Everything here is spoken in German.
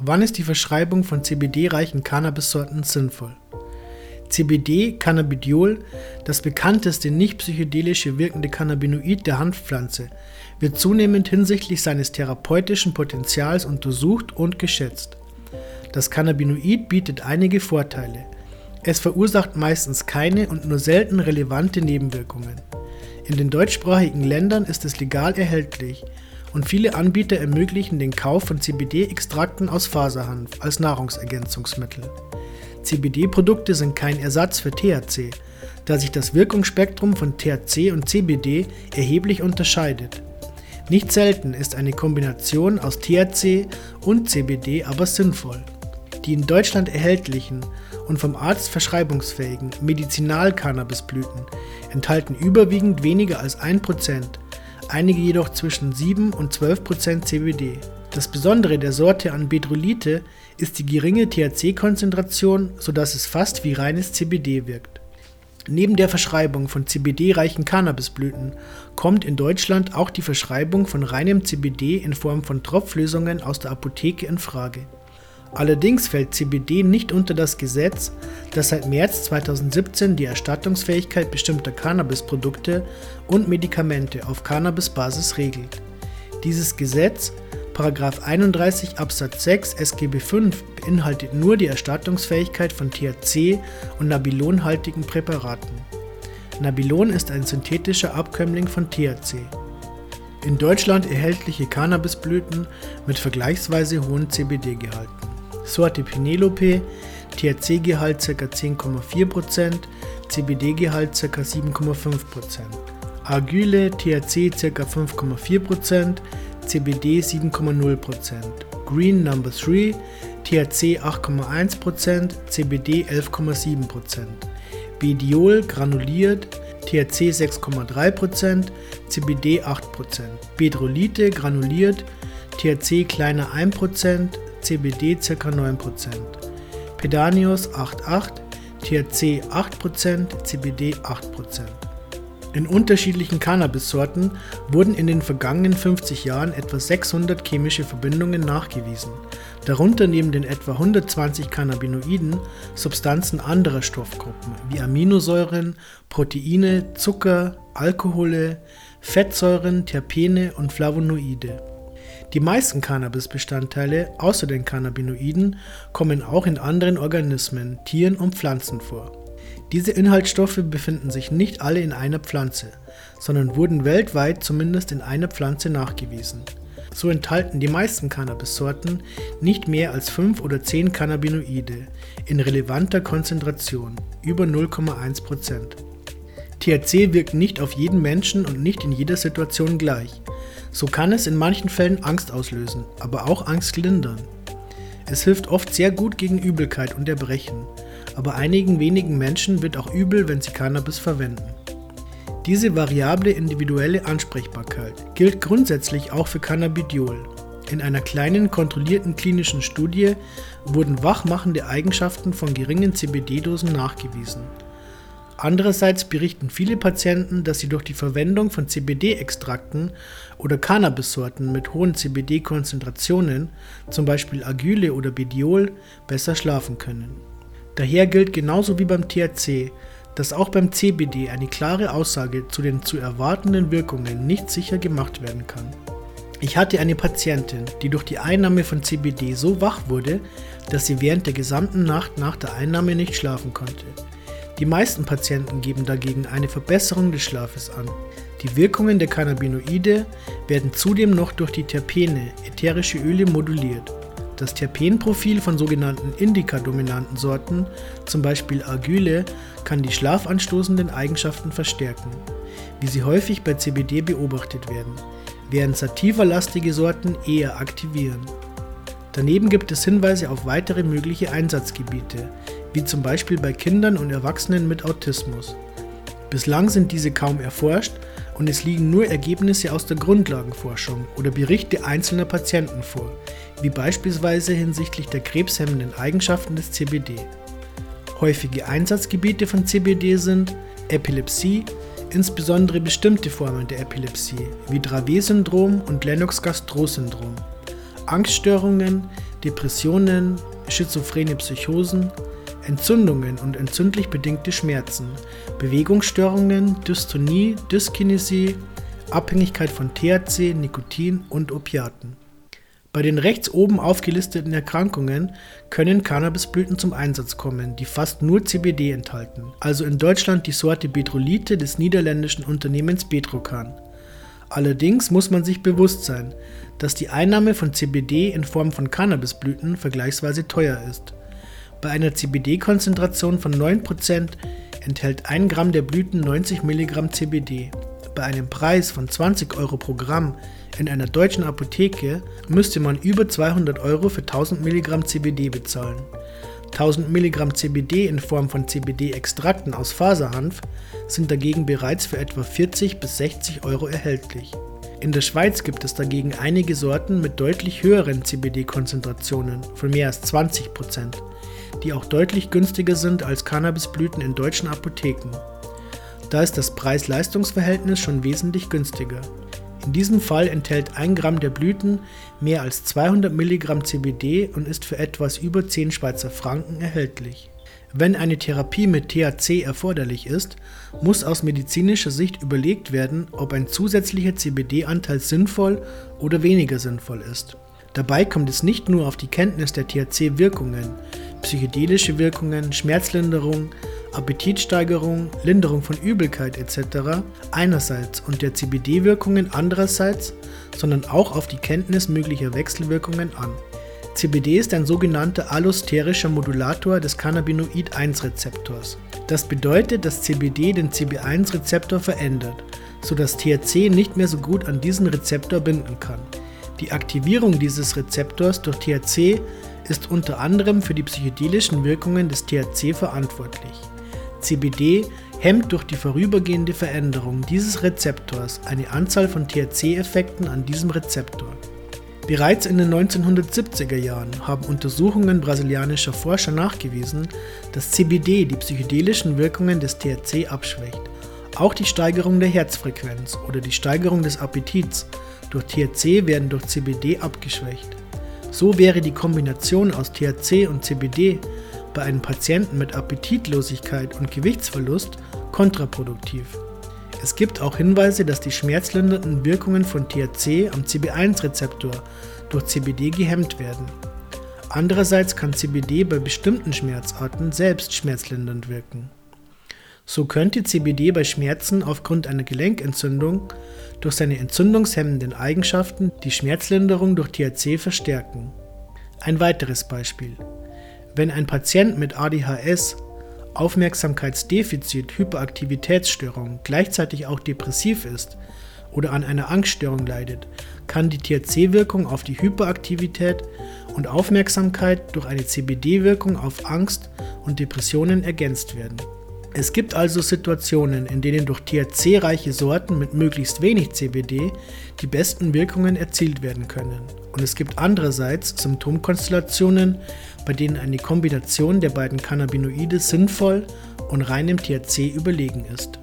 Wann ist die Verschreibung von CBD-reichen Cannabissorten sinnvoll? CBD, Cannabidiol, das bekannteste nicht psychedelische wirkende Cannabinoid der Hanfpflanze, wird zunehmend hinsichtlich seines therapeutischen Potenzials untersucht und geschätzt. Das Cannabinoid bietet einige Vorteile. Es verursacht meistens keine und nur selten relevante Nebenwirkungen. In den deutschsprachigen Ländern ist es legal erhältlich und viele Anbieter ermöglichen den Kauf von CBD-Extrakten aus Faserhanf als Nahrungsergänzungsmittel. CBD-Produkte sind kein Ersatz für THC, da sich das Wirkungsspektrum von THC und CBD erheblich unterscheidet. Nicht selten ist eine Kombination aus THC und CBD aber sinnvoll. Die in Deutschland erhältlichen und vom Arzt verschreibungsfähigen Medizinal-Cannabisblüten enthalten überwiegend weniger als 1%, einige jedoch zwischen 7 und 12% CBD. Das Besondere der Sorte an Bedrolite ist die geringe THC-Konzentration, sodass es fast wie reines CBD wirkt. Neben der Verschreibung von CBD-reichen Cannabisblüten kommt in Deutschland auch die Verschreibung von reinem CBD in Form von Tropflösungen aus der Apotheke in Frage. Allerdings fällt CBD nicht unter das Gesetz, das seit März 2017 die Erstattungsfähigkeit bestimmter Cannabisprodukte und Medikamente auf Cannabisbasis regelt. Dieses Gesetz, 31 Absatz 6 SGB V, beinhaltet nur die Erstattungsfähigkeit von THC und Nabilonhaltigen Präparaten. Nabilon ist ein synthetischer Abkömmling von THC. In Deutschland erhältliche Cannabisblüten mit vergleichsweise hohen CBD-Gehalten. Sorte Penelope, THC-Gehalt ca. 10,4%, CBD-Gehalt ca. 7,5%. Argyle, THC ca. 5,4%, CBD 7,0%. Green Number 3, THC 8,1%, CBD 11,7%. Bediol granuliert, THC 6,3%, CBD 8%. Bedrolite granuliert, THC kleiner 1%, CBD ca. 9%. Pedanius 8,8, THC 8%, CBD 8%. In unterschiedlichen Cannabissorten wurden in den vergangenen 50 Jahren etwa 600 chemische Verbindungen nachgewiesen, darunter neben den etwa 120 Cannabinoiden Substanzen anderer Stoffgruppen wie Aminosäuren, Proteine, Zucker, Alkohole, Fettsäuren, Terpene und Flavonoide. Die meisten Cannabis-Bestandteile außer den Cannabinoiden kommen auch in anderen Organismen, Tieren und Pflanzen vor. Diese Inhaltsstoffe befinden sich nicht alle in einer Pflanze, sondern wurden weltweit zumindest in einer Pflanze nachgewiesen. So enthalten die meisten Cannabissorten nicht mehr als 5 oder 10 Cannabinoide in relevanter Konzentration, über 0,1%. THC wirkt nicht auf jeden Menschen und nicht in jeder Situation gleich. So kann es in manchen Fällen Angst auslösen, aber auch Angst lindern. Es hilft oft sehr gut gegen Übelkeit und Erbrechen, aber einigen wenigen Menschen wird auch übel, wenn sie Cannabis verwenden. Diese variable individuelle Ansprechbarkeit gilt grundsätzlich auch für Cannabidiol. In einer kleinen kontrollierten klinischen Studie wurden wachmachende Eigenschaften von geringen CBD-Dosen nachgewiesen. Andererseits berichten viele Patienten, dass sie durch die Verwendung von CBD-Extrakten oder Cannabissorten mit hohen CBD-Konzentrationen, zum Beispiel Agyle oder Bediol, besser schlafen können. Daher gilt genauso wie beim THC, dass auch beim CBD eine klare Aussage zu den zu erwartenden Wirkungen nicht sicher gemacht werden kann. Ich hatte eine Patientin, die durch die Einnahme von CBD so wach wurde, dass sie während der gesamten Nacht nach der Einnahme nicht schlafen konnte. Die meisten Patienten geben dagegen eine Verbesserung des Schlafes an. Die Wirkungen der Cannabinoide werden zudem noch durch die Terpene, ätherische Öle, moduliert. Das Terpenprofil von sogenannten Indica-dominanten Sorten, zum Beispiel Argyle, kann die schlafanstoßenden Eigenschaften verstärken, wie sie häufig bei CBD beobachtet werden, während sativa-lastige Sorten eher aktivieren. Daneben gibt es Hinweise auf weitere mögliche Einsatzgebiete, wie zum Beispiel bei Kindern und Erwachsenen mit Autismus. Bislang sind diese kaum erforscht und es liegen nur Ergebnisse aus der Grundlagenforschung oder Berichte einzelner Patienten vor, wie beispielsweise hinsichtlich der krebshemmenden Eigenschaften des CBD. Häufige Einsatzgebiete von CBD sind Epilepsie, insbesondere bestimmte Formen der Epilepsie wie Dravet-Syndrom und Lennox-Gastaut-Syndrom, Angststörungen, Depressionen, schizophrene Psychosen, Entzündungen und entzündlich bedingte Schmerzen, Bewegungsstörungen, Dystonie, Dyskinesie, Abhängigkeit von THC, Nikotin und Opiaten. Bei den rechts oben aufgelisteten Erkrankungen können Cannabisblüten zum Einsatz kommen, die fast nur CBD enthalten, also in Deutschland die Sorte Betrolite des niederländischen Unternehmens Betrocan. Allerdings muss man sich bewusst sein, dass die Einnahme von CBD in Form von Cannabisblüten vergleichsweise teuer ist. Bei einer CBD-Konzentration von 9% enthält 1 Gramm der Blüten 90 Milligramm CBD. Bei einem Preis von 20 Euro pro Gramm in einer deutschen Apotheke müsste man über 200 Euro für 1000 Milligramm CBD bezahlen. 1000 Milligramm CBD in Form von CBD-Extrakten aus Faserhanf sind dagegen bereits für etwa 40 bis 60 Euro erhältlich. In der Schweiz gibt es dagegen einige Sorten mit deutlich höheren CBD-Konzentrationen von mehr als 20%, die auch deutlich günstiger sind als Cannabisblüten in deutschen Apotheken. Da ist das Preis-Leistungs-Verhältnis schon wesentlich günstiger. In diesem Fall enthält 1 Gramm der Blüten mehr als 200 Milligramm CBD und ist für etwas über 10 Schweizer Franken erhältlich. Wenn eine Therapie mit THC erforderlich ist, muss aus medizinischer Sicht überlegt werden, ob ein zusätzlicher CBD-Anteil sinnvoll oder weniger sinnvoll ist. Dabei kommt es nicht nur auf die Kenntnis der THC-Wirkungen, psychedelische Wirkungen, Schmerzlinderung, Appetitsteigerung, Linderung von Übelkeit etc. einerseits und der CBD-Wirkungen andererseits, sondern auch auf die Kenntnis möglicher Wechselwirkungen an. CBD ist ein sogenannter allosterischer Modulator des Cannabinoid-1-Rezeptors. Das bedeutet, dass CBD den CB1-Rezeptor verändert, sodass THC nicht mehr so gut an diesen Rezeptor binden kann. Die Aktivierung dieses Rezeptors durch THC ist unter anderem für die psychedelischen Wirkungen des THC verantwortlich. CBD hemmt durch die vorübergehende Veränderung dieses Rezeptors eine Anzahl von THC-Effekten an diesem Rezeptor. Bereits in den 1970er Jahren haben Untersuchungen brasilianischer Forscher nachgewiesen, dass CBD die psychedelischen Wirkungen des THC abschwächt. Auch die Steigerung der Herzfrequenz oder die Steigerung des Appetits durch THC werden durch CBD abgeschwächt. So wäre die Kombination aus THC und CBD bei einem Patienten mit Appetitlosigkeit und Gewichtsverlust kontraproduktiv. Es gibt auch Hinweise, dass die schmerzlindernden Wirkungen von THC am CB1-Rezeptor durch CBD gehemmt werden. Andererseits kann CBD bei bestimmten Schmerzarten selbst schmerzlindernd wirken. So könnte CBD bei Schmerzen aufgrund einer Gelenkentzündung durch seine entzündungshemmenden Eigenschaften die Schmerzlinderung durch THC verstärken. Ein weiteres Beispiel. Wenn ein Patient mit ADHS Aufmerksamkeitsdefizit, Hyperaktivitätsstörung, gleichzeitig auch depressiv ist oder an einer Angststörung leidet, kann die THC-Wirkung auf die Hyperaktivität und Aufmerksamkeit durch eine CBD-Wirkung auf Angst und Depressionen ergänzt werden. Es gibt also Situationen, in denen durch THC-reiche Sorten mit möglichst wenig CBD die besten Wirkungen erzielt werden können. Und es gibt andererseits Symptomkonstellationen, bei denen eine Kombination der beiden Cannabinoide sinnvoll und reinem THC überlegen ist.